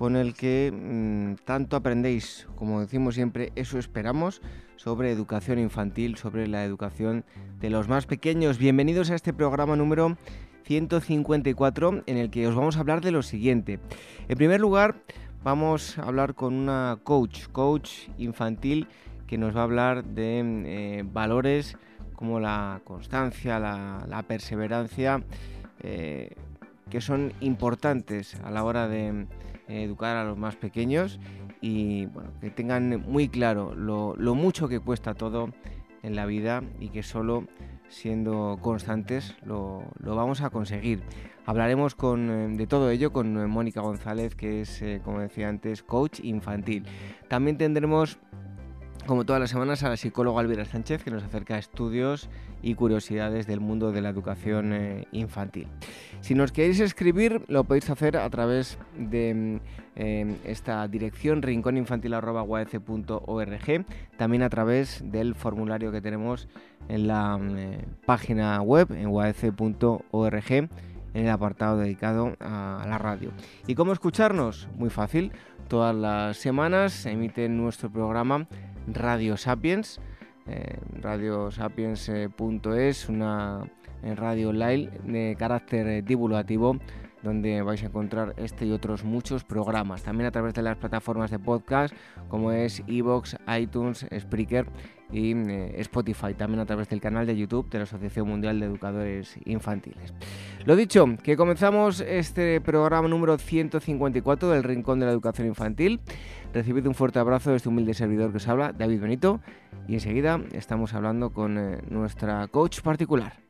con el que mm, tanto aprendéis, como decimos siempre, eso esperamos, sobre educación infantil, sobre la educación de los más pequeños. Bienvenidos a este programa número 154 en el que os vamos a hablar de lo siguiente. En primer lugar, vamos a hablar con una coach, coach infantil, que nos va a hablar de eh, valores como la constancia, la, perseverancia, eh, que son importantes a la hora de educar a los más pequeños y bueno, que tengan muy claro lo, mucho que cuesta todo en la vida y que solo siendo constantes lo, vamos a conseguir. Hablaremos con, eh, de todo ello con eh, Mónica González, que es, eh, como decía antes, coach infantil. También tendremos como todas las semanas, a la psicóloga Elvira Sánchez, que nos acerca a estudios y curiosidades del mundo de la educación eh, infantil. Si nos queréis escribir, lo podéis hacer a través de mm, eh, esta dirección rinconinfantil.org, también a través del formulario que tenemos en la mm, eh, página web, en uac.org en el apartado dedicado a la radio. ¿Y cómo escucharnos? Muy fácil. Todas las semanas se emite nuestro programa Radio Sapiens, radiosapiens.es, una radio live de carácter divulgativo donde vais a encontrar este y otros muchos programas. También a través de las plataformas de podcast como es Evox, iTunes, Spreaker y Spotify. También a través del canal de YouTube de la Asociación Mundial de Educadores Infantiles. Lo dicho, que comenzamos este programa número 154 del Rincón de la Educación Infantil. Recibid un fuerte abrazo de este humilde servidor que os habla, David Benito, y enseguida estamos hablando con eh, nuestra coach particular.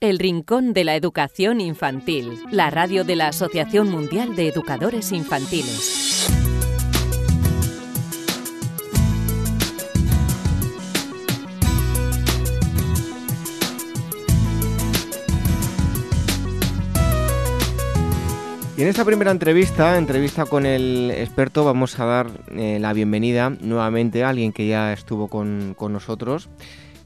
El Rincón de la Educación Infantil, la radio de la Asociación Mundial de Educadores Infantiles. Y en esta primera entrevista, entrevista con el experto, vamos a dar eh, la bienvenida nuevamente a alguien que ya estuvo con, nosotros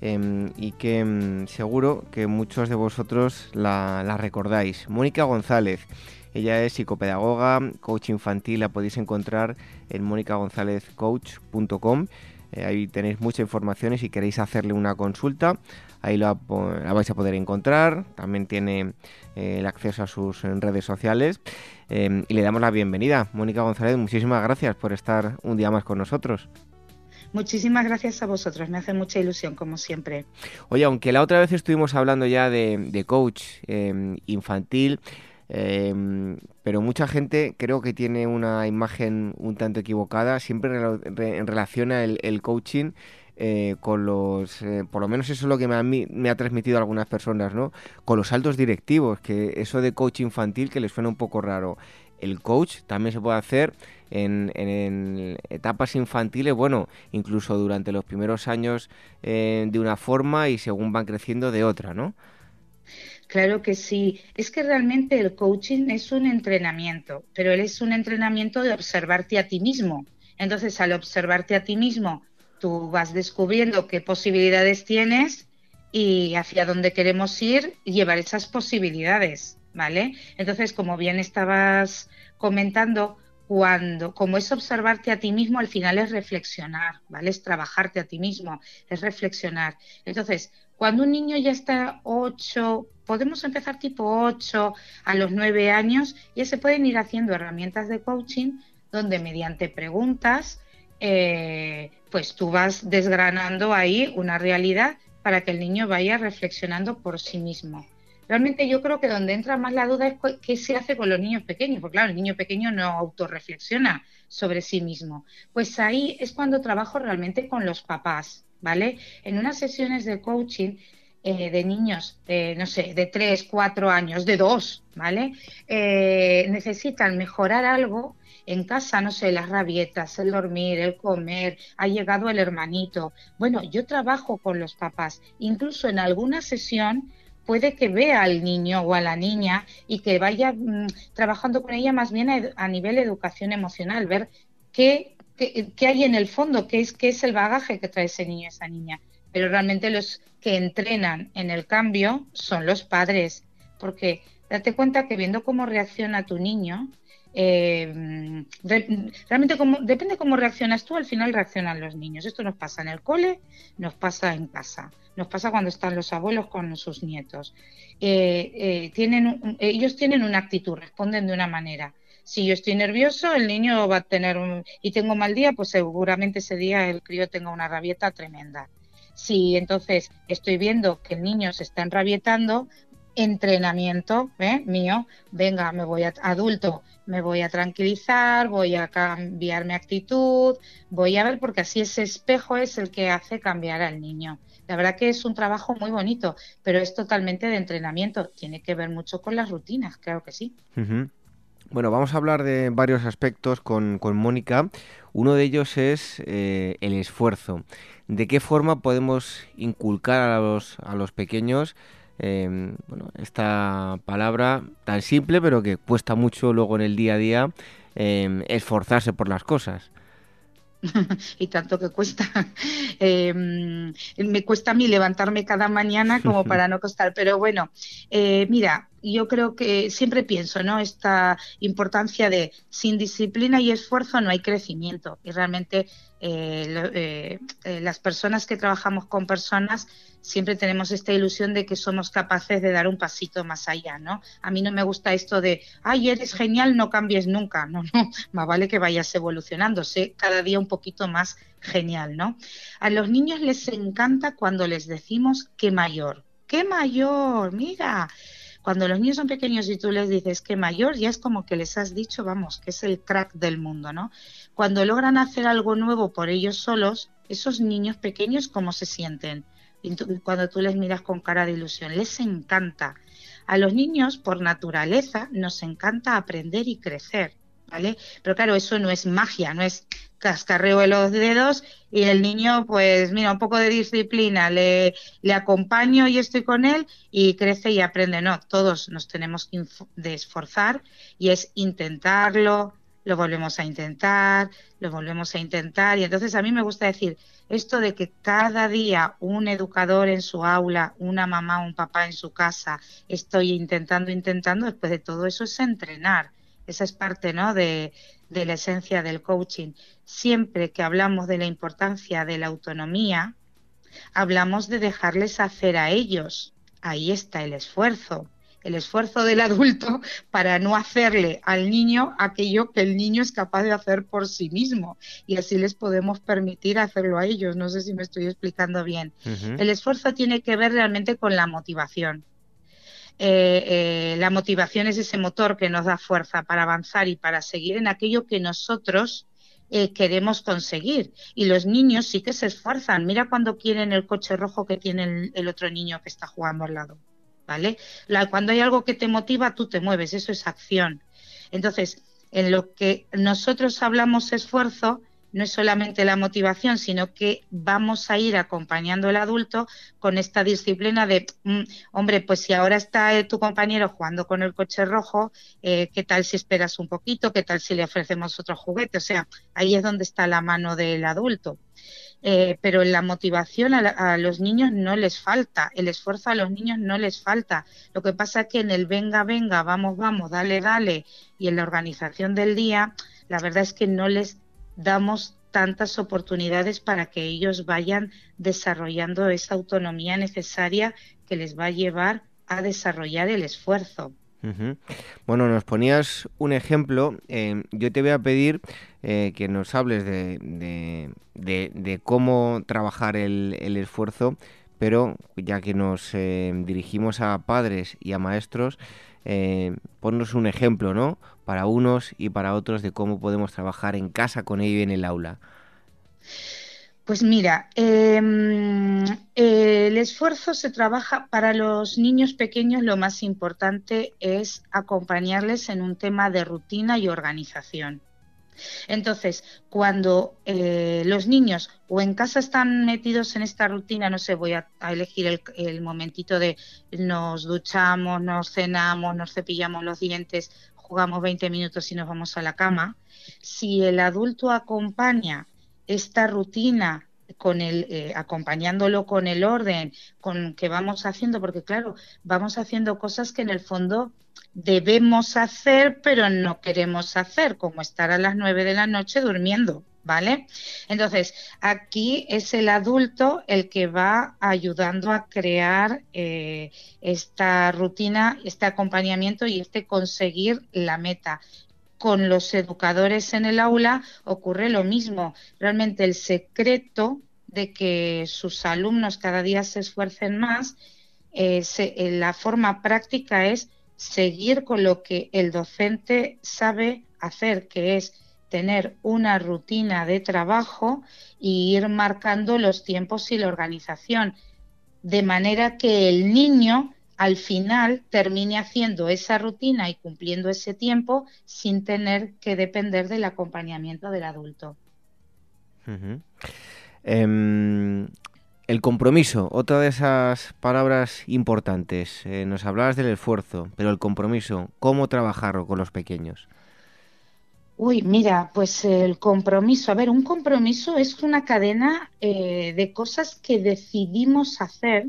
em, y que em, seguro que muchos de vosotros la, recordáis. Mónica González. Ella es psicopedagoga, coach infantil, la podéis encontrar en monicagonzalezcoach.com. Eh, ahí tenéis mucha información y si queréis hacerle una consulta, ahí la, vais a poder encontrar. También tiene eh, el acceso a sus redes sociales. Em, y le damos la bienvenida. Mónica González, muchísimas gracias por estar un día más con nosotros. Muchísimas gracias a vosotros, me hace mucha ilusión, como siempre. Oye, aunque la otra vez estuvimos hablando ya de, coach em, infantil, em, pero mucha gente creo que tiene una imagen un tanto equivocada, siempre en relación el, el coaching eh, con los, eh, por lo menos eso es lo que me, me ha transmitido algunas personas, ¿no? Con los altos directivos, que eso de coach infantil que les suena un poco raro. El coach también se puede hacer en, etapas infantiles, bueno, incluso durante los primeros años eh, de una forma y según van creciendo de otra, ¿no? Claro que sí. Es que realmente el coaching es un entrenamiento, pero él es un entrenamiento de observarte a ti mismo. Entonces, al observarte a ti mismo, tú vas descubriendo qué posibilidades tienes y hacia dónde queremos ir y llevar esas posibilidades, ¿vale? Entonces, como bien estabas comentando, cuando, como es observarte a ti mismo, al final es reflexionar, ¿vale? Es trabajarte a ti mismo, es reflexionar. Entonces, cuando un niño ya está 8, podemos empezar tipo 8 a los 9 años, ya se pueden ir haciendo herramientas de coaching donde mediante preguntas, eh, pues tú vas desgranando ahí una realidad para que el niño vaya reflexionando por sí mismo. Realmente yo creo que donde entra más la duda es qué se hace con los niños pequeños, porque claro, el niño pequeño no autorreflexiona sobre sí mismo. Pues ahí es cuando trabajo realmente con los papás, ¿vale? En unas sesiones de coaching eh, de niños, no sé, de 3, 4 años, de 2, ¿vale? Eh, necesitan mejorar algo en casa, no sé, las rabietas, el dormir, el comer, ha llegado el hermanito. Bueno, yo trabajo con los papás, incluso en alguna sesión puede que vea al niño o a la niña y que vaya mm, trabajando con ella más bien a, nivel educación emocional, ver qué, qué, hay en el fondo, qué es, qué es el bagaje que trae ese niño o esa niña. Pero realmente los que entrenan en el cambio son los padres, porque date cuenta que viendo cómo reacciona tu niño, eh, realmente como, depende cómo reaccionas tú, al final reaccionan los niños. Esto nos pasa en el cole, nos pasa en casa, nos pasa cuando están los abuelos con sus nietos. Eh, eh, tienen, ellos tienen una actitud, responden de una manera. Si yo estoy nervioso, el niño va a tener y tengo mal día, pues seguramente ese día el crío tenga una rabieta tremenda. Si entonces estoy viendo que el niño se está enrabietando, entrenamiento ¿eh? mío, venga, me voy a adulto, me voy a tranquilizar, voy a cambiar mi actitud, voy a ver porque así ese espejo es el que hace cambiar al niño. La verdad que es un trabajo muy bonito, pero es totalmente de entrenamiento. Tiene que ver mucho con las rutinas, claro que sí. Bueno, vamos a hablar de varios aspectos con, Mónica. Uno de ellos es eh, el esfuerzo. ¿De qué forma podemos inculcar a los, a los pequeños Em, bueno, esta palabra tan simple pero que cuesta mucho luego en el día a día em, esforzarse por las cosas. y tanto que cuesta. Em, me cuesta a mí levantarme cada mañana como para no costar. Pero bueno, eh, mira, yo creo que siempre pienso, ¿no? Esta importancia de sin disciplina y esfuerzo no hay crecimiento. Y realmente eh, eh, las personas que trabajamos con personas siempre tenemos esta ilusión de que somos capaces de dar un pasito más allá, ¿no? A mí no me gusta esto de, ay, eres genial, no cambies nunca. No, no, más vale que vayas evolucionando, sé cada día un poquito más genial, ¿no? A los niños les encanta cuando les decimos qué mayor, qué mayor, mira. Cuando los niños son pequeños y tú les dices que mayor, ya es como que les has dicho, vamos, que es el crack del mundo, ¿no? Cuando logran hacer algo nuevo por ellos solos, esos niños pequeños, ¿cómo se sienten? Cuando tú les miras con cara de ilusión, les encanta. A los niños, por naturaleza, nos encanta aprender y crecer, ¿vale? Pero claro, eso no es magia, no es cascarreo de los dedos y el niño, pues mira, un poco de disciplina, le, le acompaño y estoy con él y crece y aprende. No, todos nos tenemos que esforzar y es intentarlo, lo volvemos a intentar, lo volvemos a intentar. Y entonces a mí me gusta decir, esto de que cada día un educador en su aula, una mamá, un papá en su casa, estoy intentando, intentando, después de todo eso es entrenar. Esa es parte ¿no? de la esencia del coaching. Siempre que hablamos de la importancia de la autonomía, hablamos de dejarles hacer a ellos. Ahí está el esfuerzo el esfuerzo del adulto para no hacerle al niño aquello que el niño es capaz de hacer por sí mismo y así les podemos permitir hacerlo a ellos. No sé si me estoy explicando bien. El esfuerzo tiene que ver realmente con la motivación. Eh, eh, la motivación es ese motor que nos da fuerza para avanzar y para seguir en aquello que nosotros eh, queremos conseguir. Y los niños sí que se esfuerzan. Mira cuando quieren el coche rojo que tiene el otro niño que está jugando al lado. ¿Vale? cuando hay algo que te motiva, tú te mueves, eso es acción. Entonces, en lo que nosotros hablamos esfuerzo, no es solamente la motivación, sino que vamos a ir acompañando al adulto con esta disciplina de, mm, hombre, pues si ahora está eh, tu compañero jugando con el coche rojo, eh, ¿qué tal si esperas un poquito? ¿Qué tal si le ofrecemos otro juguete? O sea, ahí es donde está la mano del adulto. Eh, pero la motivación a, los niños no les falta, el esfuerzo a los niños no les falta. Lo que pasa es que en el venga, venga, vamos, vamos, dale, dale, y en la organización del día, la verdad es que no les damos tantas oportunidades para que ellos vayan desarrollando esa autonomía necesaria que les va a llevar a desarrollar el esfuerzo. Bueno, nos ponías un ejemplo. Eh, yo te voy a pedir eh, que nos hables de, cómo trabajar el, esfuerzo, pero ya que nos eh, dirigimos a padres y a maestros, ponnos un ejemplo, ¿no? Para unos y para otros de cómo podemos trabajar en casa con ello en el aula. Pues mira, em, el esfuerzo se trabaja para los niños pequeños, lo más importante es acompañarles en un tema de rutina y organización. Entonces, cuando eh, los niños o en casa están metidos en esta rutina, no sé, voy a, elegir el, el, momentito de nos duchamos, nos cenamos, nos cepillamos los dientes, jugamos 20 minutos y nos vamos a la cama, si el adulto acompaña esta rutina con el eh, acompañándolo con el orden con que vamos haciendo porque claro vamos haciendo cosas que en el fondo debemos hacer pero no queremos hacer como estar a las nueve de la noche durmiendo vale entonces aquí es el adulto el que va ayudando a crear eh, esta rutina este acompañamiento y este conseguir la meta con los educadores en el aula ocurre lo mismo. Realmente el secreto de que sus alumnos cada día se esfuercen más, eh, eh, la forma práctica es seguir con lo que el docente sabe hacer, que es tener una rutina de trabajo y ir marcando los tiempos y la organización, de manera que el niño al final termine haciendo esa rutina y cumpliendo ese tiempo sin tener que depender del acompañamiento del adulto. Em, el compromiso, otra de esas palabras importantes. Eh, nos hablabas del esfuerzo, pero el compromiso, ¿cómo trabajarlo con los pequeños? Uy, mira, pues el compromiso. A ver, un compromiso es una cadena eh, de cosas que decidimos hacer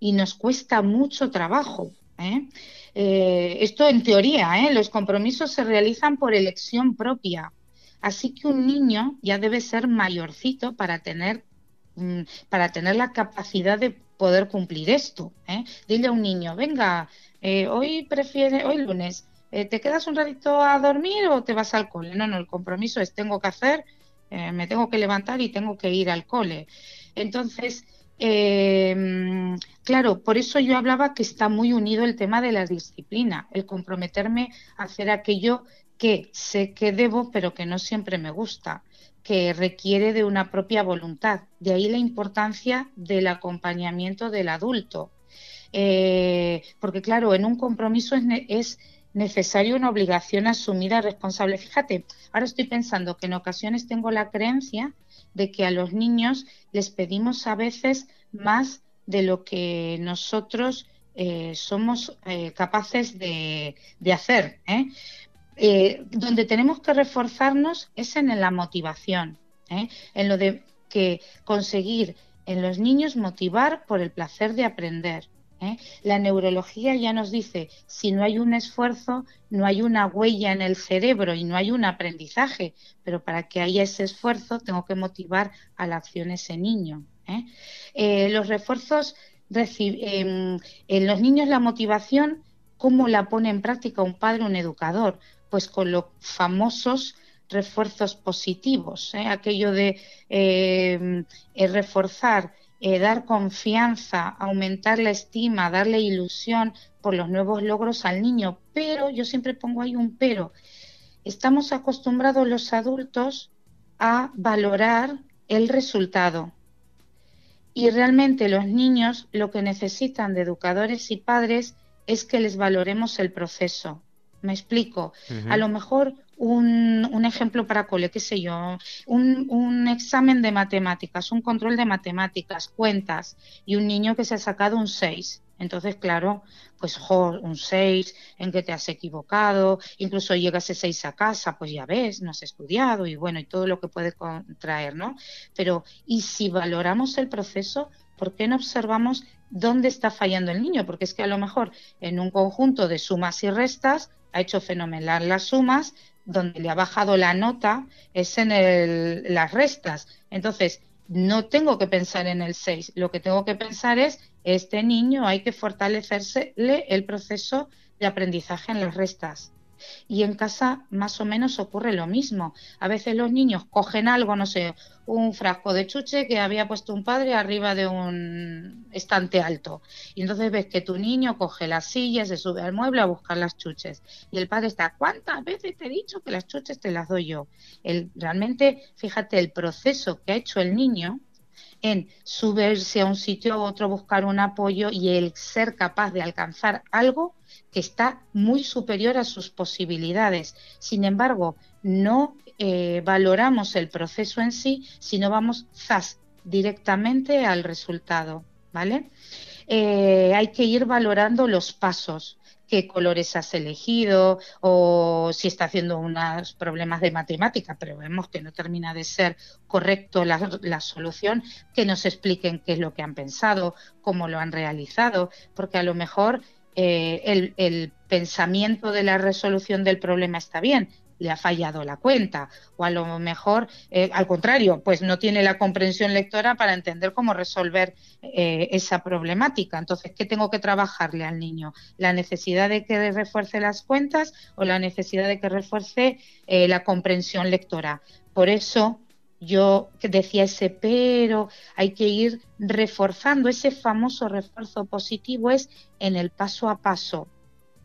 y nos cuesta mucho trabajo. ¿eh? Eh, esto en teoría, ¿eh? los compromisos se realizan por elección propia. Así que un niño ya debe ser mayorcito para tener, mm, para tener la capacidad de poder cumplir esto. Dile a un niño, venga, hoy prefiere, hoy lunes, ¿te quedas un ratito a dormir o te vas al cole? No, no, el compromiso es tengo que hacer, me tengo que levantar y tengo que ir al cole. Entonces, eh, claro, por eso yo hablaba que está muy unido el tema de la disciplina, el comprometerme a hacer aquello que sé que debo, pero que no siempre me gusta, que requiere de una propia voluntad. De ahí la importancia del acompañamiento del adulto. Eh, porque claro, en un compromiso es, es necesario una obligación asumida responsable. Fíjate, ahora estoy pensando que en ocasiones tengo la creencia de que a los niños les pedimos a veces más de lo que nosotros eh, somos eh, capaces de, hacer. ¿eh? donde tenemos que reforzarnos es en la motivación, en lo de que conseguir en los niños motivar por el placer de aprender, ¿eh? La neurología ya nos dice, si no hay un esfuerzo, no hay una huella en el cerebro y no hay un aprendizaje, pero para que haya ese esfuerzo tengo que motivar a la acción ese niño. ¿eh? Eh, los refuerzos, em, en los niños la motivación, ¿cómo la pone en práctica un padre un educador? Pues con los famosos refuerzos positivos, aquello de em, reforzar eh, dar confianza, aumentar la estima, darle ilusión por los nuevos logros al niño. Pero, yo siempre pongo ahí un pero, estamos acostumbrados los adultos a valorar el resultado. Y realmente los niños lo que necesitan de educadores y padres es que les valoremos el proceso. Me explico. A lo mejor un, ejemplo para cole, qué sé yo, un, examen de matemáticas, un control de matemáticas, cuentas, y un niño que se ha sacado un 6. Entonces, claro, pues un 6 en que te has equivocado, incluso llega ese 6 a casa, pues ya ves, no has estudiado y bueno, y todo lo que puede contraer, ¿no? Pero, ¿y si valoramos el proceso, por qué no observamos dónde está fallando el niño? Porque es que a lo mejor en un conjunto de sumas y restas ha hecho fenomenal las sumas, donde le ha bajado la nota es en las restas. Entonces, no tengo que pensar en el 6, lo que tengo que pensar es, este niño hay que fortalecerle el proceso de aprendizaje en las restas. Y en casa más o menos ocurre lo mismo. A veces los niños cogen algo, no sé, un frasco de chuche que había puesto un padre arriba de un estante alto. Y entonces ves que tu niño coge la silla, se sube al mueble a buscar las chuches. Y el padre está, ¿cuántas veces te he dicho que las chuches te las doy yo? El, realmente, fíjate, el proceso que ha hecho el niño en subirse a un sitio a otro, buscar un apoyo y el ser capaz de alcanzar algo que está muy superior a sus posibilidades. Sin embargo, no eh, valoramos el proceso en sí, sino vamos directamente al resultado, ¿vale? Eh, hay que ir valorando los pasos, qué colores has elegido o si está haciendo unos problemas de matemática, pero vemos que no termina de ser correcto la, la, solución, que nos expliquen qué es lo que han pensado, cómo lo han realizado, porque a lo mejor eh, el, pensamiento de la resolución del problema está bien, le ha fallado la cuenta o a lo mejor eh, al contrario pues no tiene la comprensión lectora para entender cómo resolver eh, esa problemática. Entonces qué tengo que trabajarle al niño la necesidad de que refuerce las cuentas o la necesidad de que refuerce la comprensión lectora por eso yo decía ese pero, hay que ir reforzando. Ese famoso refuerzo positivo es en el paso a paso,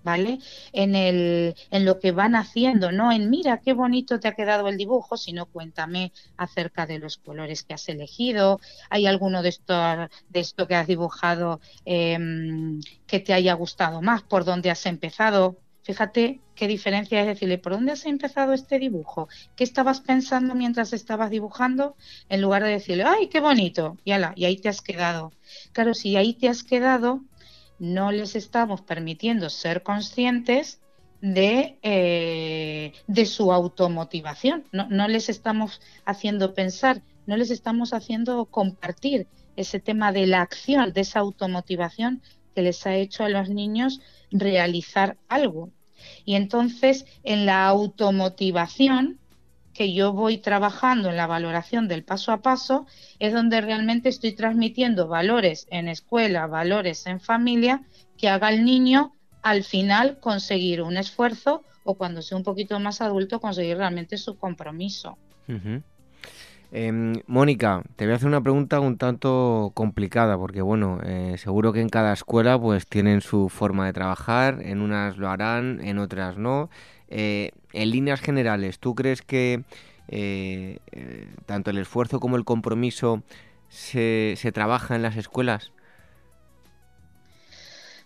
¿vale? En, el, en lo que van haciendo, no en mira qué bonito te ha quedado el dibujo, sino cuéntame acerca de los colores que has elegido, hay alguno de esto, de esto que has dibujado em, que te haya gustado más, por dónde has empezado, Fíjate qué diferencia es decirle, ¿por dónde has empezado este dibujo? ¿Qué estabas pensando mientras estabas dibujando? En lugar de decirle, ¡ay, qué bonito! Y, ala, y ahí te has quedado. Claro, si ahí te has quedado, no les estamos permitiendo ser conscientes de, eh, de su automotivación. No, no les estamos haciendo pensar, no les estamos haciendo compartir ese tema de la acción, de esa automotivación que les ha hecho a los niños realizar algo. Y entonces, en la automotivación que yo voy trabajando en la valoración del paso a paso, es donde realmente estoy transmitiendo valores en escuela, valores en familia, que haga el niño al final conseguir un esfuerzo o cuando sea un poquito más adulto conseguir realmente su compromiso. Em, Mónica, te voy a hacer una pregunta un tanto complicada, porque bueno, eh, seguro que en cada escuela pues tienen su forma de trabajar, en unas lo harán, en otras no. Eh, en líneas generales, ¿tú crees que eh, tanto el esfuerzo como el compromiso se, se trabaja en las escuelas?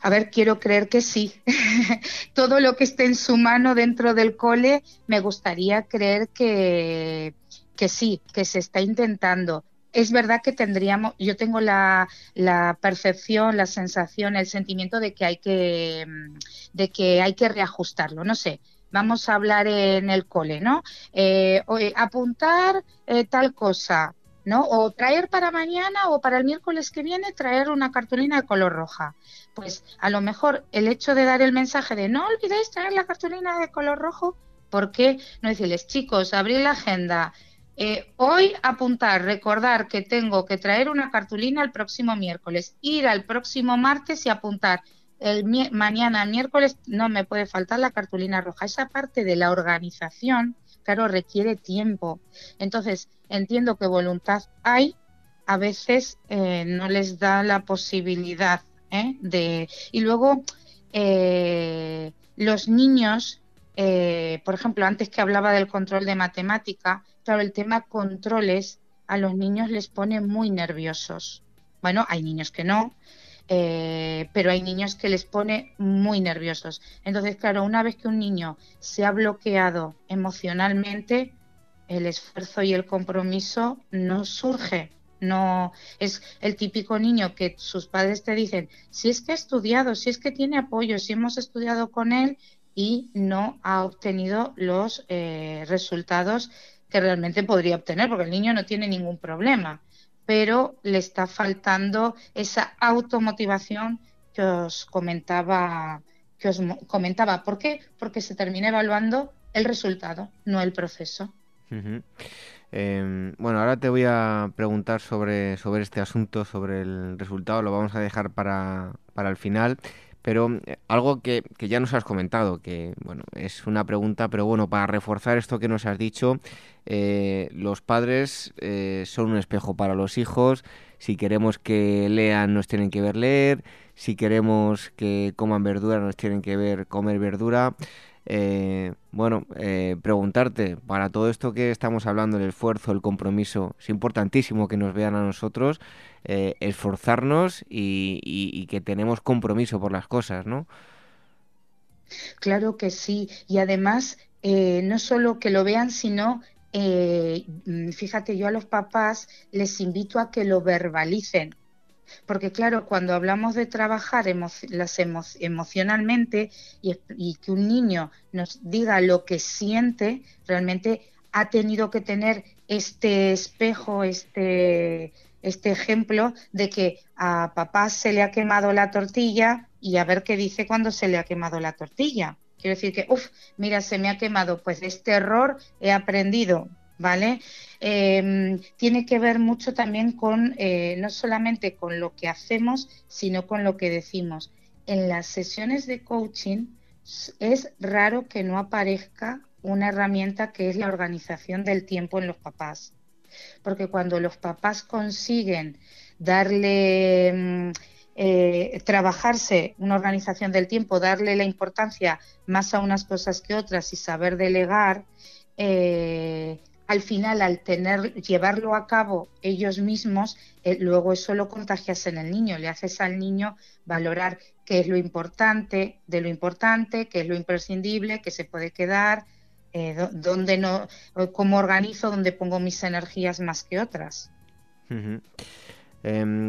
A ver, quiero creer que sí. Todo lo que esté en su mano dentro del cole, me gustaría creer que, que sí, que se está intentando. Es verdad que tendríamos, yo tengo la, percepción, la sensación, el sentimiento de que hay que, de que hay que reajustarlo. No sé, vamos a hablar en el cole, ¿no? Eh, apuntar eh, tal cosa, ¿no? O traer para mañana o para el miércoles que viene traer una cartulina de color roja. Pues a lo mejor el hecho de dar el mensaje de no olvidéis traer la cartulina de color rojo, ¿por qué no decirles, chicos, abrir la agenda, eh, hoy apuntar, recordar que tengo que traer una cartulina el próximo miércoles, ir al próximo martes y apuntar. El mañana, miércoles, no me puede faltar la cartulina roja. Esa parte de la organización, claro, requiere tiempo. Entonces, entiendo que voluntad hay, a veces eh, no les da la posibilidad ¿eh? de... Y luego, los niños, por ejemplo, antes que hablaba del control de matemática, claro, el tema controles a los niños les pone muy nerviosos. Bueno, hay niños que no, eh, pero hay niños que les pone muy nerviosos. Entonces, claro, una vez que un niño se ha bloqueado emocionalmente, el esfuerzo y el compromiso no surge. No es el típico niño que sus padres te dicen, si es que ha estudiado, si es que tiene apoyo, si hemos estudiado con él y no ha obtenido los eh, resultados que realmente podría obtener, porque el niño no tiene ningún problema, pero le está faltando esa automotivación que os comentaba que os comentaba. ¿Por qué? Porque se termina evaluando el resultado, no el proceso. Em, bueno, ahora te voy a preguntar sobre, sobre este asunto, sobre el resultado, lo vamos a dejar para, para el final. Pero eh, algo que, ya nos has comentado, que bueno, es una pregunta, pero bueno, para reforzar esto que nos has dicho, eh, los padres eh, son un espejo para los hijos. Si queremos que lean, nos tienen que ver leer. Si queremos que coman verdura, nos tienen que ver comer verdura. Eh, bueno, eh, preguntarte, para todo esto que estamos hablando, el esfuerzo, el compromiso, es importantísimo que nos vean a nosotros, eh, esforzarnos y, que tenemos compromiso por las cosas, ¿no? Claro que sí, y además no solo que lo vean, sino mm, fíjate, yo a los papás les invito a que lo verbalicen, porque claro, cuando hablamos de trabajar las emocionalmente y, que un niño nos diga lo que siente, realmente ha tenido que tener este espejo, este, este ejemplo de que a papá se le ha quemado la tortilla y a ver qué dice cuando se le ha quemado la tortilla. Quiero decir que, uff, mira, se me ha quemado, pues este error he aprendido, ¿vale? Em, tiene que ver mucho también con, eh, no solamente con lo que hacemos, sino con lo que decimos. En las sesiones de coaching es raro que no aparezca una herramienta que es la organización del tiempo en los papás. Porque cuando los papás consiguen darle, mm, eh, trabajarse una organización del tiempo, darle la importancia más a unas cosas que otras y saber delegar, eh, al final, al tener, llevarlo a cabo ellos mismos, eh, luego eso lo contagias en el niño, le haces al niño valorar qué es lo importante de lo importante, qué es lo imprescindible, qué se puede quedar, eh, dónde no, cómo organizo, dónde pongo mis energías más que otras. Em,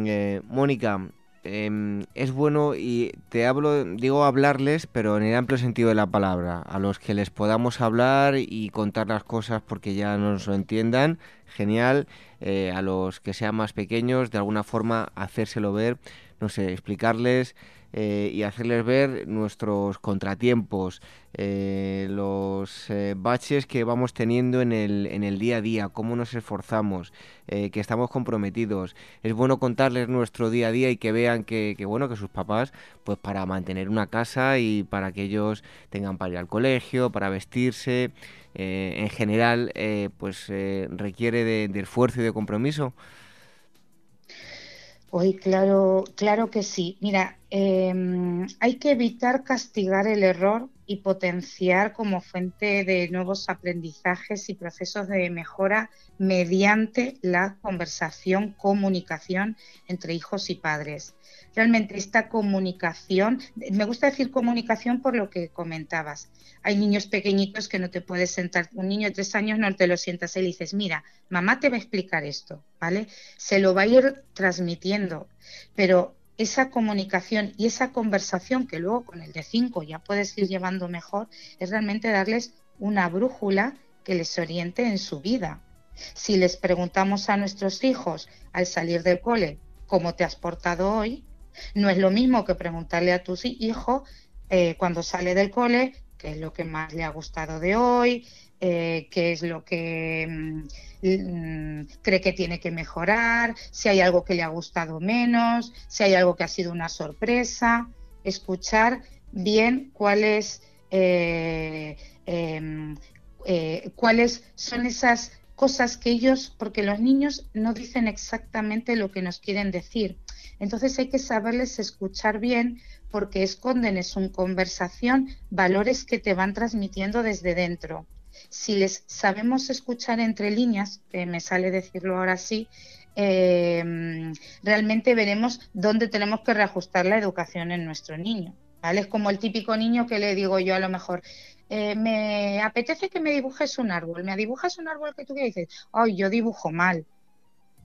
eh, Mónica, Em, es bueno y te hablo, digo hablarles, pero en el amplio sentido de la palabra, a los que les podamos hablar y contar las cosas porque ya nos lo entiendan, genial, eh, a los que sean más pequeños, de alguna forma hacérselo ver, no sé, explicarles eh, y hacerles ver nuestros contratiempos, eh, los eh, baches que vamos teniendo en el, en el día a día, cómo nos esforzamos, que estamos comprometidos. Es bueno contarles nuestro día a día y que vean que, bueno, que sus papás, pues para mantener una casa y para que ellos tengan para ir al colegio, para vestirse, en general, pues requiere de esfuerzo y de compromiso. Hoy, claro, claro que sí. Mira, em, hay que evitar castigar el error y potenciar como fuente de nuevos aprendizajes y procesos de mejora mediante la conversación, comunicación entre hijos y padres realmente esta comunicación, me gusta decir comunicación por lo que comentabas. Hay niños pequeñitos que no te puedes sentar, un niño de tres años no te lo sientas y le dices, mira, mamá te va a explicar esto, ¿vale? Se lo va a ir transmitiendo, pero esa comunicación y esa conversación que luego con el de cinco ya puedes ir llevando mejor, es realmente darles una brújula que les oriente en su vida. Si les preguntamos a nuestros hijos al salir del cole cómo te has portado hoy, no es lo mismo que preguntarle a tu hijo eh, cuando sale del cole qué es lo que más le ha gustado de hoy, eh, qué es lo que mm, cree que tiene que mejorar, si hay algo que le ha gustado menos, si hay algo que ha sido una sorpresa, escuchar bien cuáles eh, em, cuáles son esas cosas que ellos, porque los niños no dicen exactamente lo que nos quieren decir. Entonces hay que saberles escuchar bien porque esconden en su conversación valores que te van transmitiendo desde dentro. Si les sabemos escuchar entre líneas, que me sale decirlo ahora sí, em, realmente veremos dónde tenemos que reajustar la educación en nuestro niño. ¿vale? Es como el típico niño que le digo yo a lo mejor, eh, me apetece que me dibujes un árbol, me dibujas un árbol que tú dices, ay, yo dibujo mal,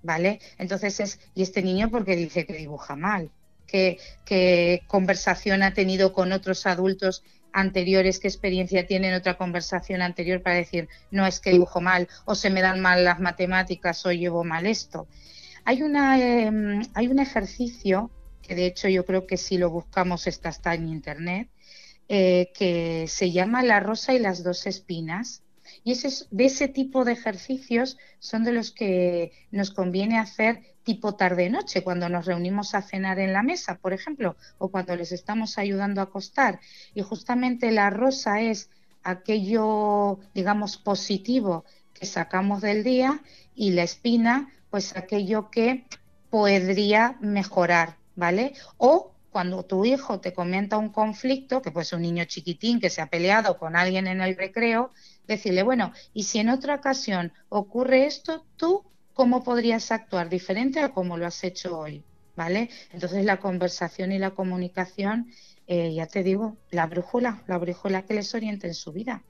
¿vale? Entonces es, y este niño porque dice que dibuja mal, ¿Qué, qué conversación ha tenido con otros adultos anteriores, qué experiencia tiene en otra conversación anterior para decir, no es que dibujo mal, o se me dan mal las matemáticas, o llevo mal esto. Hay, una, em, hay un ejercicio, que de hecho yo creo que si lo buscamos está, está en internet, eh, que se llama La rosa y las dos espinas. Y ese, de ese tipo de ejercicios son de los que nos conviene hacer tipo tarde-noche, cuando nos reunimos a cenar en la mesa, por ejemplo, o cuando les estamos ayudando a acostar. Y justamente la rosa es aquello, digamos, positivo que sacamos del día y la espina, pues aquello que podría mejorar, ¿vale? O cuando tu hijo te comenta un conflicto, que pues un niño chiquitín que se ha peleado con alguien en el recreo, decirle, bueno, y si en otra ocasión ocurre esto, tú, ¿cómo podrías actuar diferente a como lo has hecho hoy? ¿Vale? Entonces la conversación y la comunicación eh, ya te digo, la brújula, la brújula que les oriente en su vida.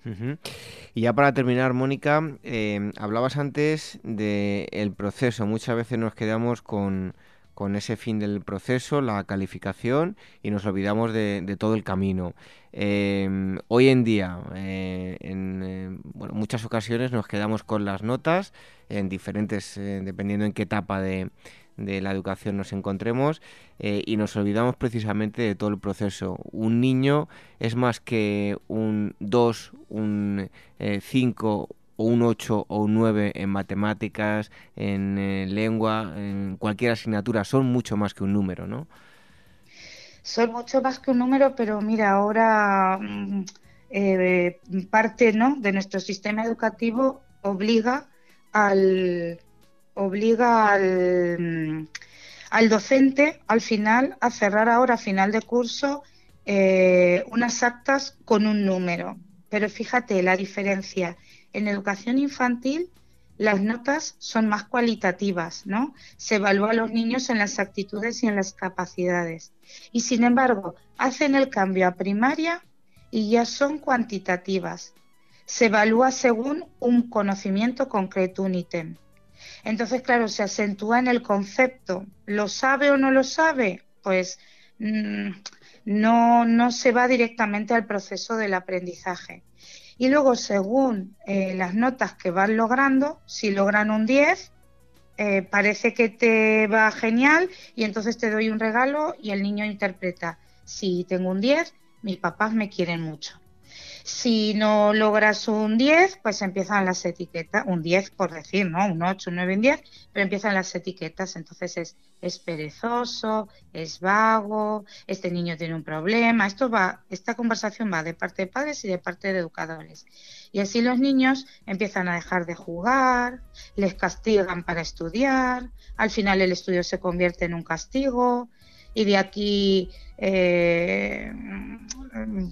Y ya para terminar, Mónica, eh, hablabas antes del proceso. Muchas veces nos quedamos con, con, ese fin del proceso, la calificación, y nos olvidamos de, todo el camino. Eh, hoy en día, en bueno, muchas ocasiones nos quedamos con las notas, en diferentes, dependiendo en qué etapa de la educación nos encontremos eh, y nos olvidamos precisamente de todo el proceso. Un niño es más que un 2, un 5 eh, o un 8 o un 9 en matemáticas, en eh, lengua, en cualquier asignatura, son mucho más que un número, ¿no? Son mucho más que un número, pero mira, ahora mm, parte ¿no? de nuestro sistema educativo obliga al, obliga al, al, docente al final a cerrar ahora a final de curso eh, unas actas con un número. Pero fíjate la diferencia. En educación infantil las notas son más cualitativas, ¿no? Se evalúa a los niños en las actitudes y en las capacidades. Y sin embargo, hacen el cambio a primaria y ya son cuantitativas. Se evalúa según un conocimiento concreto, un ítem. Entonces, claro, se acentúa en el concepto. ¿Lo sabe o no lo sabe? Pues mm, no, no se va directamente al proceso del aprendizaje. Y luego, según eh, las notas que van logrando, si logran un 10, eh, parece que te va genial y entonces te doy un regalo y el niño interpreta, si tengo un 10, mis papás me quieren mucho. Si no logras un 10, pues empiezan las etiquetas, un 10 por decir, ¿no? Un 8, un 9, un 10, pero empiezan las etiquetas. Entonces es, es perezoso, es vago, este niño tiene un problema. Esto va, esta conversación va de parte de padres y de parte de educadores. Y así los niños empiezan a dejar de jugar, les castigan para estudiar, al final el estudio se convierte en un castigo, y de aquí eh,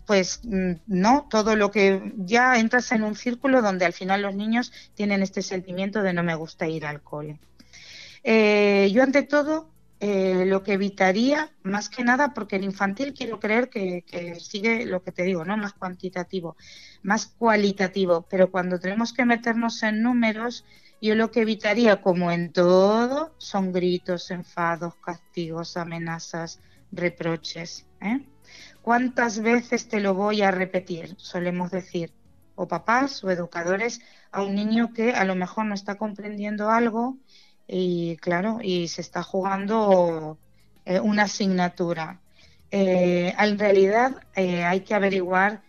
pues no, todo lo que ya entras en un círculo donde al final los niños tienen este sentimiento de no me gusta ir al cole. Eh, yo ante todo eh, lo que evitaría, más que nada, porque el infantil quiero creer que, que, sigue lo que te digo, ¿no? Más cuantitativo, más cualitativo, pero cuando tenemos que meternos en números, yo lo que evitaría, como en todo, son gritos, enfados, castigos, amenazas, reproches. ¿eh? ¿Cuántas veces te lo voy a repetir? Solemos decir, o papás o educadores, a un niño que a lo mejor no está comprendiendo algo y, claro, y se está jugando eh, una asignatura. Eh, en realidad hay que averiguar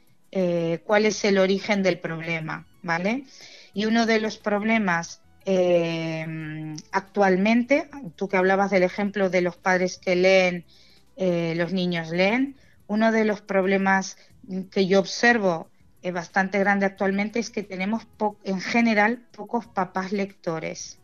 cuál es el origen del problema, ¿vale? Y uno de los problemas eh, actualmente, tú que hablabas del ejemplo de los padres que leen, eh, los niños leen, uno de los problemas que yo observo eh, bastante grande actualmente es que tenemos en general pocos papás lectores.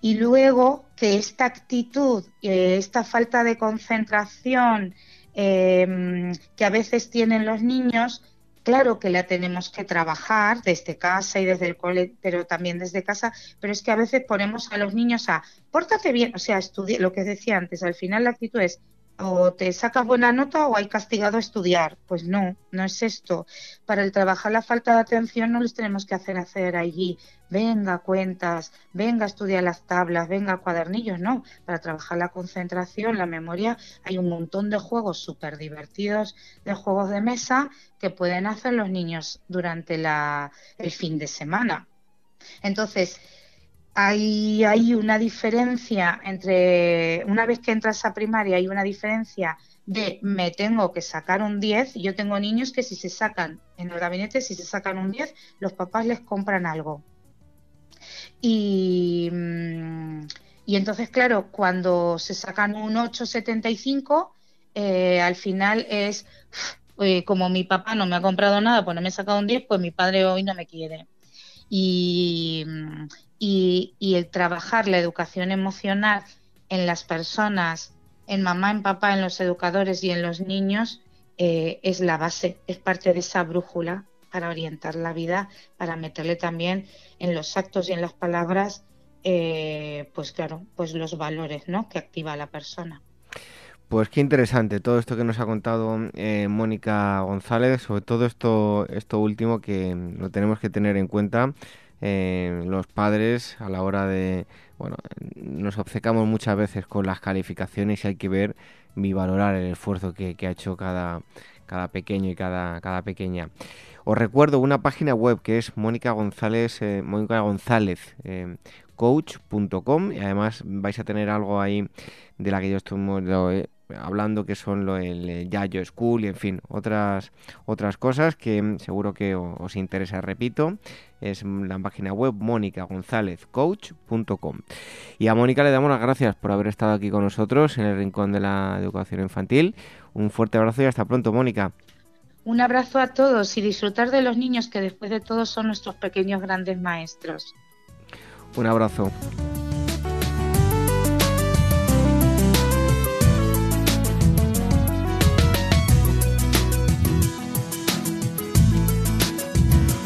Y luego que esta actitud, esta falta de concentración que a veces tienen los niños, Claro que la tenemos que trabajar desde casa y desde el cole, pero también desde casa, pero es que a veces ponemos a los niños a, pórtate bien, o sea, estudia, lo que decía antes, al final la actitud es, o te sacas buena nota o hay castigado a estudiar. Pues no, no es esto. Para el trabajar la falta de atención no les tenemos que hacer hacer allí, venga cuentas, venga estudiar las tablas, venga cuadernillos, no. Para trabajar la concentración, la memoria, hay un montón de juegos súper divertidos, de juegos de mesa que pueden hacer los niños durante la, el fin de semana. Entonces, hay, una diferencia entre, una vez que entras a primaria, hay una diferencia de me tengo que sacar un 10. Yo tengo niños que si se sacan en el gabinete, si se sacan un 10, los papás les compran algo. Y, mm, y entonces, claro, cuando se sacan un 8,75, eh, al final es eh, como mi papá no me ha comprado nada, pues no me ha sacado un 10, pues mi padre hoy no me quiere. Y, y, el trabajar la educación emocional en las personas, en mamá, en papá, en los educadores y en los niños, eh, es la base, es parte de esa brújula para orientar la vida, para meterle también en los actos y en las palabras, eh, pues claro, pues los valores ¿no? que activa la persona. Pues qué interesante todo esto que nos ha contado eh, Mónica González, sobre todo esto, esto último que lo tenemos que tener en cuenta. Eh, los padres a la hora de, bueno, nos obcecamos muchas veces con las calificaciones y hay que ver y valorar el esfuerzo que, ha hecho cada, cada pequeño y cada, cada pequeña. Os recuerdo una página web que es Mónica González, eh, Mónica González coach.com y además vais a tener algo ahí de la que yo estoy hablando que son lo, el eh, Yayo School y en fin, otras, otras cosas que mm, seguro que os, interesa. Repito, es la página web monicagonzalezcoach.com. Y a Mónica le damos las gracias por haber estado aquí con nosotros en el Rincón de la Educación Infantil. Un fuerte abrazo y hasta pronto, Mónica. Un abrazo a todos y disfrutar de los niños que después de todo son nuestros pequeños grandes maestros. Un abrazo.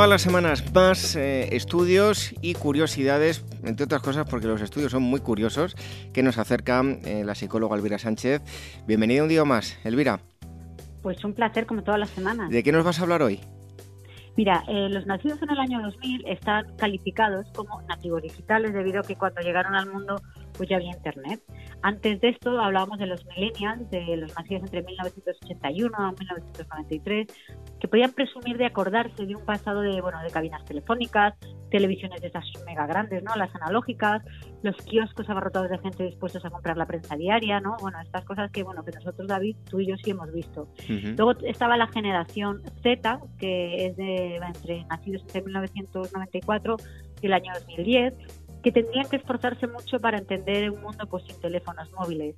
Todas las semanas, más eh, estudios y curiosidades, entre otras cosas porque los estudios son muy curiosos, que nos acerca eh, la psicóloga Elvira Sánchez. Bienvenida un día más, Elvira. Pues un placer como todas las semanas. ¿De qué nos vas a hablar hoy? Mira, eh, los nacidos en el año 2000 están calificados como nativos digitales debido a que cuando llegaron al mundo pues ya había Internet. Antes de esto hablábamos de los millennials, de los nacidos entre 1981 a 1993, que podían presumir de acordarse de un pasado de, bueno, de cabinas telefónicas, televisiones de esas mega grandes, ¿no? Las analógicas, los kioscos abarrotados de gente dispuestos a comprar la prensa diaria, ¿no? Bueno, estas cosas que, bueno, que nosotros, David, tú y yo sí hemos visto. Luego estaba la generación Z, que es de entre nacidos entre 1994 y el año 2010, que tendrían que esforzarse mucho para entender un mundo pues sin teléfonos móviles.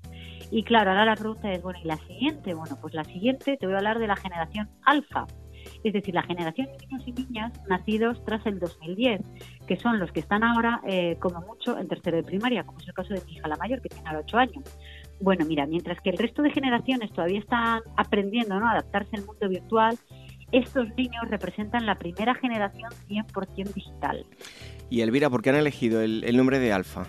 Y claro, ahora la pregunta es, bueno, ¿y la siguiente? Bueno, pues la siguiente te voy a hablar de la generación alfa, es decir, la generación de niños y niñas nacidos tras el 2010, que son los que están ahora eh, como mucho en tercero de primaria, como es el caso de mi hija la mayor, que tiene ahora 8 años. Bueno, mira, mientras que el resto de generaciones todavía están aprendiendo ¿no? a adaptarse al mundo virtual, estos niños representan la primera generación 100% digital. Y Elvira, ¿por qué han elegido el, nombre de Alfa?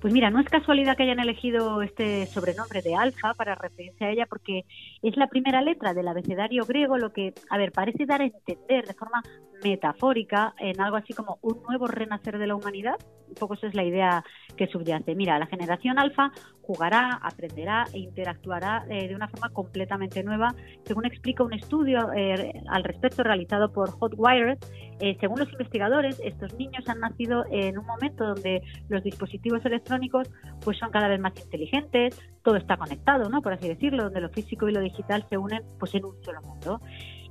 Pues mira, no es casualidad que hayan elegido este sobrenombre de alfa para referirse a ella porque es la primera letra del abecedario griego, lo que, a ver, parece dar a entender de forma metafórica en algo así como un nuevo renacer de la humanidad. Un poco esa es la idea que subyace. Mira, la generación alfa jugará, aprenderá e interactuará eh, de una forma completamente nueva, según explica un estudio eh, al respecto realizado por Hotwired. Eh, según los investigadores, estos niños han nacido en un momento donde los dispositivos electrónicos pues son cada vez más inteligentes, todo está conectado, ¿no? Por así decirlo, donde lo físico y lo digital se unen pues en un solo mundo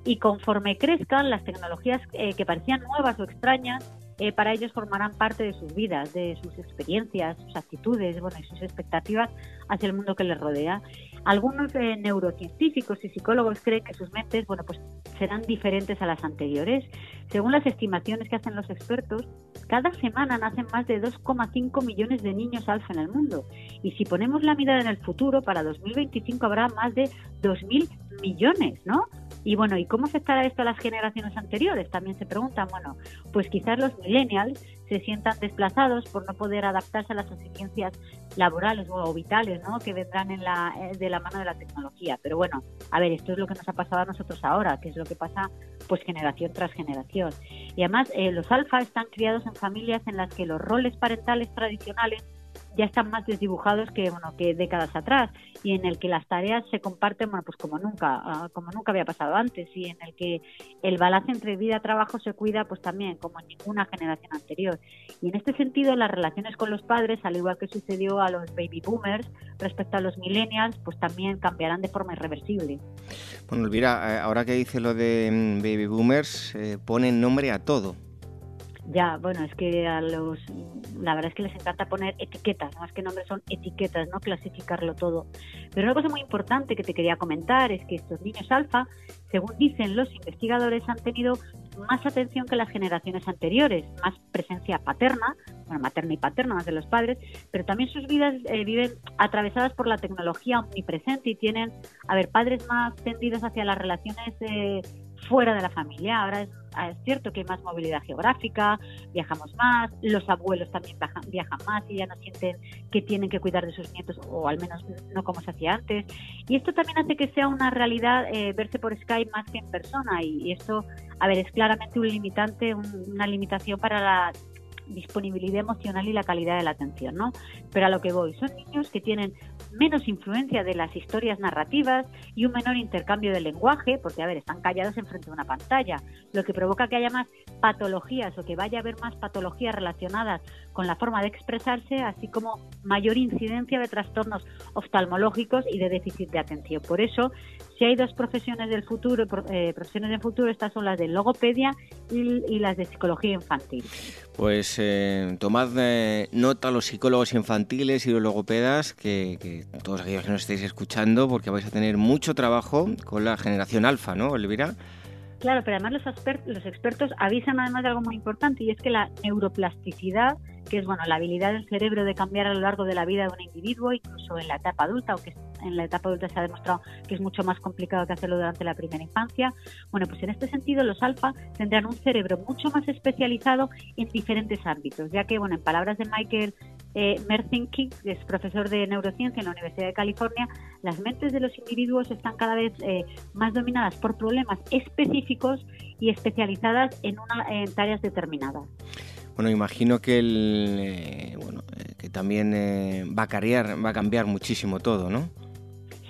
y conforme crezcan las tecnologías eh, que parecían nuevas o extrañas, eh, para ellos formarán parte de sus vidas, de sus experiencias, sus actitudes bueno, y sus expectativas hacia el mundo que les rodea. Algunos eh, neurocientíficos y psicólogos creen que sus mentes bueno, pues serán diferentes a las anteriores. Según las estimaciones que hacen los expertos, cada semana nacen más de 2,5 millones de niños alfa en el mundo. Y si ponemos la mirada en el futuro, para 2025 habrá más de 2.000 millones, ¿no? Y bueno, ¿y cómo afectará esto a las generaciones anteriores? También se preguntan, bueno, pues quizás los millennials se sientan desplazados por no poder adaptarse a las exigencias laborales o vitales ¿no? que vendrán en la, eh, de la mano de la tecnología. Pero bueno, a ver, esto es lo que nos ha pasado a nosotros ahora, que es lo que pasa pues generación tras generación. Y además, eh, los alfa están criados en familias en las que los roles parentales tradicionales ya están más desdibujados que bueno que décadas atrás y en el que las tareas se comparten bueno pues como nunca ah, como nunca había pasado antes y en el que el balance entre vida y trabajo se cuida pues también como en ninguna generación anterior. Y en este sentido las relaciones con los padres al igual que sucedió a los baby boomers respecto a los millennials pues también cambiarán de forma irreversible. Bueno Elvira eh, ahora que dice lo de mm, baby boomers eh, ponen nombre a todo ya, bueno, es que a los, la verdad es que les encanta poner etiquetas, más que nombres son etiquetas, ¿no? Clasificarlo todo. Pero una cosa muy importante que te quería comentar es que estos niños alfa, según dicen los investigadores, han tenido más atención que las generaciones anteriores, más presencia paterna, bueno, materna y paterna, más de los padres, pero también sus vidas eh, viven atravesadas por la tecnología omnipresente y tienen, a ver, padres más tendidos hacia las relaciones eh, fuera de la familia. Ahora es, es, cierto que hay más movilidad geográfica, viajamos más, los abuelos también viajan, más y ya no sienten que tienen que cuidar de sus nietos, o al menos no como se hacía antes. Y esto también hace que sea una realidad eh, verse por Skype más que en persona. Y, esto, a ver, es claramente un limitante, una limitación para la disponibilidad emocional y la calidad de la atención, ¿no? Pero a lo que voy, son niños que tienen menos influencia de las historias narrativas y un menor intercambio de lenguaje, porque, a ver, están callados enfrente de una pantalla, lo que provoca que haya más patologías o que vaya a haber más patologías relacionadas con la forma de expresarse, así como mayor incidencia de trastornos oftalmológicos y de déficit de atención. Por eso, si hay dos profesiones del futuro, eh, profesiones del futuro, estas son las de logopedia y, las de psicología infantil. Pues eh, tomad eh, nota los psicólogos infantiles y los logopedas que todos aquellos que nos estéis escuchando, porque vais a tener mucho trabajo con la generación alfa, ¿no, Elvira? Claro, pero además los, expertos avisan además de algo muy importante y es que la neuroplasticidad, que es bueno la habilidad del cerebro de cambiar a lo largo de la vida de un individuo, incluso en la etapa adulta, aunque en la etapa adulta se ha demostrado que es mucho más complicado que hacerlo durante la primera infancia. Bueno, pues en este sentido los alfa tendrán un cerebro mucho más especializado en diferentes ámbitos, ya que, bueno, en palabras de Michael eh, King, que es profesor de neurociencia en la Universidad de California, las mentes de los individuos están cada vez eh, más dominadas por problemas específicos y especializadas en, una, en tareas determinadas. Bueno, imagino que el, eh, bueno, eh, que también va a cambiar, va a cambiar muchísimo todo, ¿no?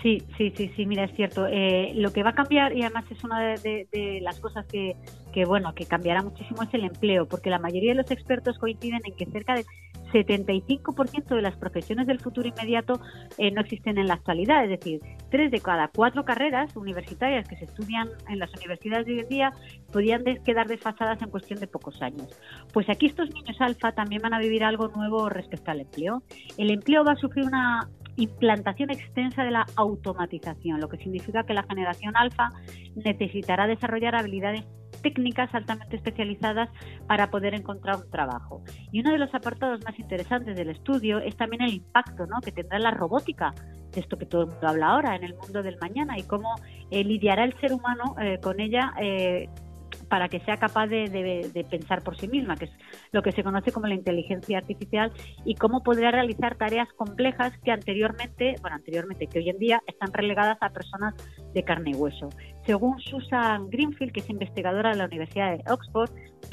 Sí, sí, sí, sí, mira, es cierto. lo que va a cambiar, y además es una de, de las cosas que, que, bueno, que cambiará muchísimo, es el empleo, porque la mayoría de los expertos coinciden en que cerca de 75% de las profesiones del futuro inmediato eh, no existen en la actualidad, es decir, tres de cada cuatro carreras universitarias que se estudian en las universidades de hoy en día podrían quedar desfasadas en cuestión de pocos años. Pues aquí estos niños alfa también van a vivir algo nuevo respecto al empleo. El empleo va a sufrir una implantación extensa de la automatización, lo que significa que la generación alfa necesitará desarrollar habilidades técnicas altamente especializadas para poder encontrar un trabajo. Y uno de los apartados más interesantes del estudio es también el impacto ¿no? que tendrá la robótica, de esto que todo el mundo habla ahora, en el mundo del mañana, y cómo eh, lidiará el ser humano eh, con ella eh, para que sea capaz de, pensar por sí misma, que es lo que se conoce como la inteligencia artificial, y cómo podrá realizar tareas complejas que anteriormente, bueno, anteriormente, que hoy en día están relegadas a personas de carne y hueso. Según Susan Greenfield, que es investigadora de la Universidad de Oxford,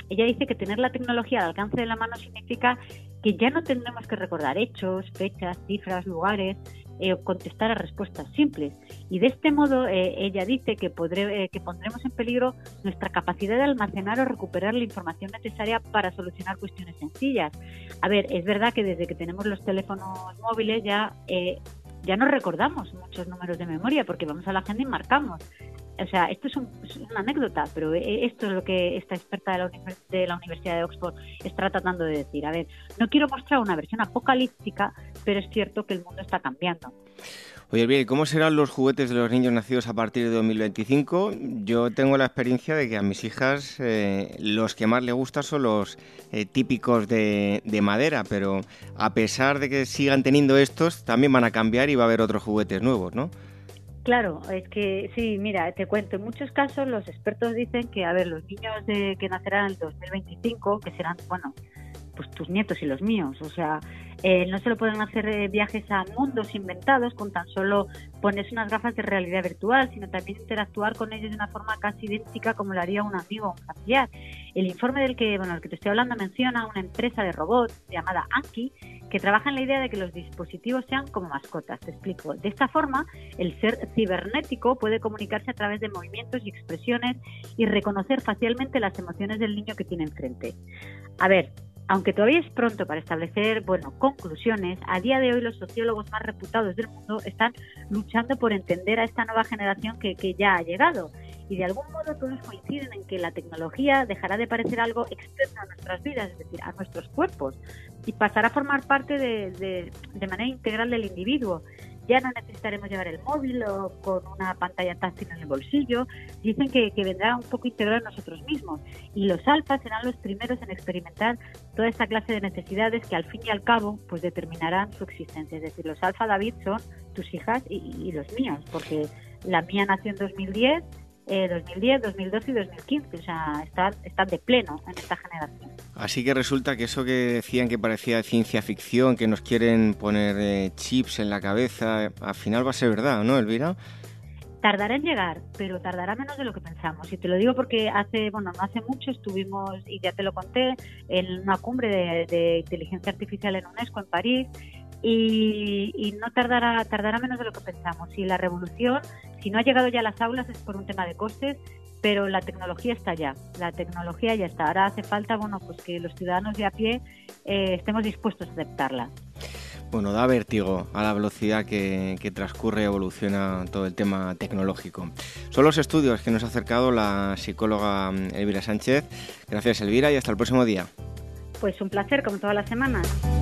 ella dice que tener la tecnología al alcance de la mano significa que ya no tendremos que recordar hechos, fechas, cifras, lugares, eh, contestar a respuestas simples. Y de este modo, eh, ella dice que, podré, eh, que pondremos en peligro nuestra capacidad de almacenar o recuperar la información necesaria para solucionar cuestiones sencillas. A ver, es verdad que desde que tenemos los teléfonos móviles ya, ya no recordamos muchos números de memoria porque vamos a la agenda y marcamos o sea, esto es, una anécdota, pero e, esto es lo que esta experta de la, de la, Universidad de Oxford está tratando de decir. A ver, no quiero mostrar una versión apocalíptica, pero es cierto que el mundo está cambiando. Oye, bien, ¿cómo serán los juguetes de los niños nacidos a partir de 2025? Yo tengo la experiencia de que a mis hijas eh, los que más les gustan son los eh, típicos de, de, madera, pero a pesar de que sigan teniendo estos, también van a cambiar y va a haber otros juguetes nuevos, ¿no? Claro, es que sí, mira, te cuento, en muchos casos los expertos dicen que, a ver, los niños de, que nacerán en el 2025, que serán, bueno, pues tus nietos y los míos, o sea, eh, no se lo pueden hacer eh, viajes a mundos inventados con tan solo ponerse unas gafas de realidad virtual, sino también interactuar con ellos de una forma casi idéntica como lo haría un amigo o un familiar. El informe del que, bueno, el que te estoy hablando menciona una empresa de robots llamada Anki que trabaja en la idea de que los dispositivos sean como mascotas. Te explico. De esta forma, el ser cibernético puede comunicarse a través de movimientos y expresiones y reconocer facialmente las emociones del niño que tiene enfrente. A ver, aunque todavía es pronto para establecer, bueno, conclusiones, a día de hoy los sociólogos más reputados del mundo están luchando por entender a esta nueva generación que, ya ha llegado. Y de algún modo todos coinciden en que la tecnología dejará de parecer algo externo a nuestras vidas, es decir, a nuestros cuerpos, y pasará a formar parte de manera integral del individuo ya no necesitaremos llevar el móvil o con una pantalla táctil en el bolsillo. Dicen que, vendrá un poco integrado en nosotros mismos. Y los alfas serán los primeros en experimentar toda esta clase de necesidades que al fin y al cabo pues determinarán su existencia. Es decir, los alfa David son tus hijas y, y los míos, porque la mía nació en 2010 2010, 2012 y 2015. O sea, están, están de pleno en esta generación. Así que resulta que eso que decían que parecía ciencia ficción, que nos quieren poner eh, chips en la cabeza, al final va a ser verdad, ¿no, Elvira? Tardará en llegar, pero tardará menos de lo que pensamos. Y te lo digo porque hace, bueno, no hace mucho estuvimos, y ya te lo conté, en una cumbre de, de inteligencia artificial en UNESCO en París, y, no tardará, tardará menos de lo que pensamos. Y la revolución, si no ha llegado ya a las aulas, es por un tema de costes, pero la tecnología está ya, la tecnología ya está. Ahora hace falta, bueno, pues que los ciudadanos de a pie eh, estemos dispuestos a aceptarla. Bueno, da vértigo a la velocidad que, que, transcurre y evoluciona todo el tema tecnológico. Son los estudios que nos ha acercado la psicóloga Elvira Sánchez. Gracias, Elvira, y hasta el próximo día. Pues un placer, como todas las semanas.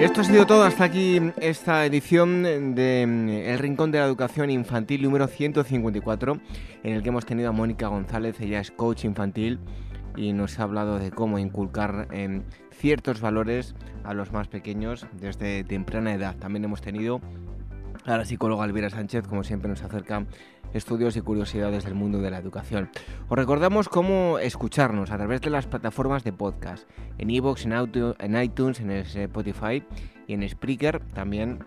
Esto ha sido todo hasta aquí esta edición de mm, El Rincón de la Educación Infantil número 154, en el que hemos tenido a Mónica González, ella es coach infantil y nos ha hablado de cómo inculcar en ciertos valores a los más pequeños desde temprana edad. También hemos tenido a la psicóloga Elvira Sánchez, como siempre nos acerca estudios y curiosidades del mundo de la educación. Os recordamos cómo escucharnos a través de las plataformas de podcast, en iVoox, en, en iTunes, en Spotify y en Spreaker, también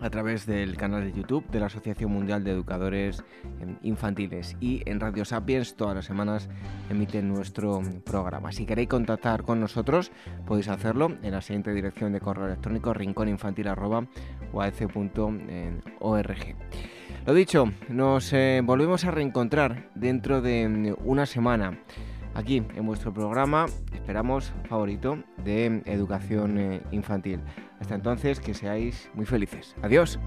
a través del canal de YouTube de la Asociación Mundial de Educadores em, Infantiles y en Radio Sapiens todas las semanas emiten nuestro programa. Si queréis contactar con nosotros podéis hacerlo en la siguiente dirección de correo electrónico rincóninfantil.org. Lo dicho, nos eh, volvemos a reencontrar dentro de mm, una semana aquí en vuestro programa, esperamos, favorito de educación eh, infantil. Hasta entonces, que seáis muy felices. Adiós.